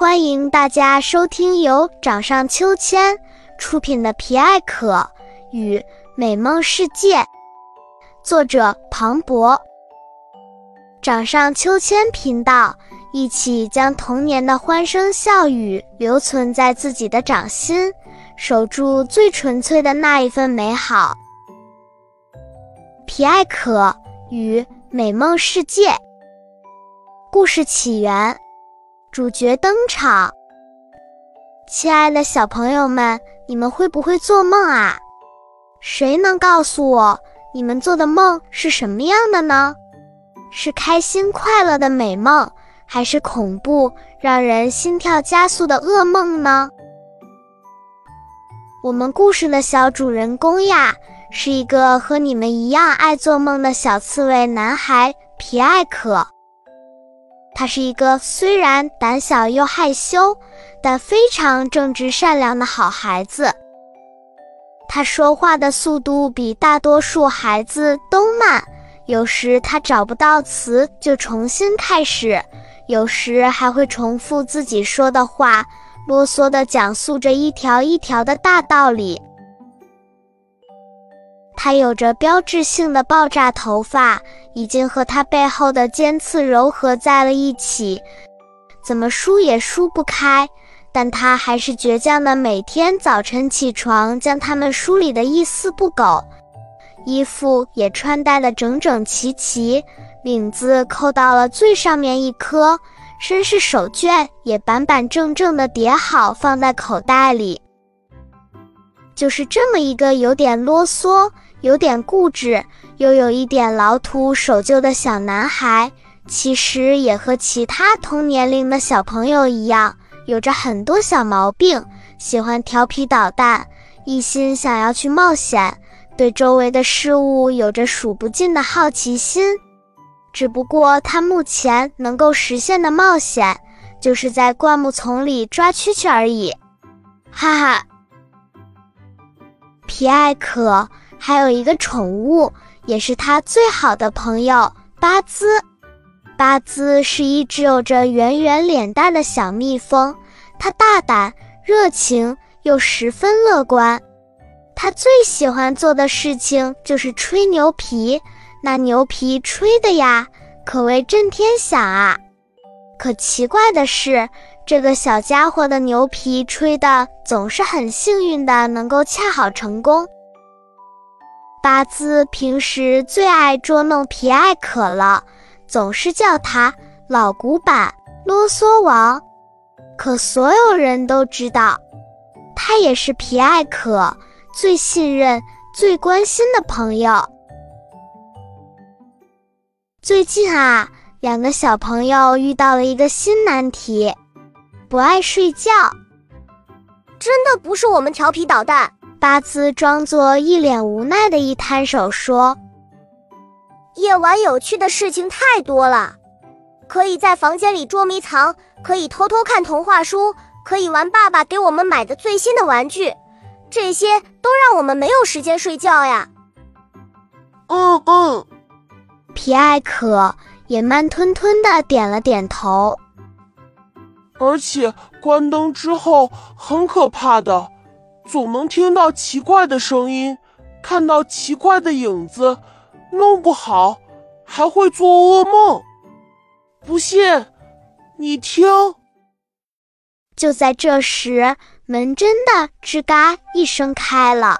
欢迎大家收听由掌上秋千出品的《皮艾可与美梦世界》，作者庞博。掌上秋千频道一起将童年的欢声笑语留存在自己的掌心，守住最纯粹的那一份美好。皮艾可与美梦世界故事起源。主角登场，亲爱的小朋友们，你们会不会做梦啊？谁能告诉我，你们做的梦是什么样的呢？是开心快乐的美梦，还是恐怖让人心跳加速的噩梦呢？我们故事的小主人公呀，是一个和你们一样爱做梦的小刺猬男孩皮艾可。他是一个虽然胆小又害羞，但非常正直善良的好孩子。他说话的速度比大多数孩子都慢，有时他找不到词就重新开始，有时还会重复自己说的话，啰嗦地讲述着一条一条的大道理。他有着标志性的爆炸头发，已经和他背后的尖刺柔合在了一起，怎么梳也梳不开。但他还是倔强的，每天早晨起床将它们梳理得一丝不苟，衣服也穿戴得整整齐齐，领子扣到了最上面一颗，绅士手绢也板板正正地叠好放在口袋里。就是这么一个有点啰嗦。有点固执，又有一点老土守旧的小男孩，其实也和其他同年龄的小朋友一样，有着很多小毛病，喜欢调皮捣蛋，一心想要去冒险，对周围的事物有着数不尽的好奇心。只不过他目前能够实现的冒险，就是在灌木丛里抓蛐蛐而已。哈哈，皮艾可。还有一个宠物，也是他最好的朋友巴兹。巴兹是一只有着圆圆脸蛋的小蜜蜂，它大胆、热情又十分乐观。它最喜欢做的事情就是吹牛皮，那牛皮吹的呀，可谓震天响啊！可奇怪的是，这个小家伙的牛皮吹的总是很幸运的，能够恰好成功。巴兹平时最爱捉弄皮艾可了，总是叫他“老古板、啰嗦王”。可所有人都知道，他也是皮艾可最信任、最关心的朋友。最近啊，两个小朋友遇到了一个新难题：不爱睡觉。真的不是我们调皮捣蛋。巴兹装作一脸无奈的一摊手说：“夜晚有趣的事情太多了，可以在房间里捉迷藏，可以偷偷看童话书，可以玩爸爸给我们买的最新的玩具，这些都让我们没有时间睡觉呀。”嗯嗯，皮艾可也慢吞吞的点了点头。而且关灯之后很可怕的。总能听到奇怪的声音，看到奇怪的影子，弄不好还会做噩梦。不信，你听。就在这时，门真的吱嘎一声开了。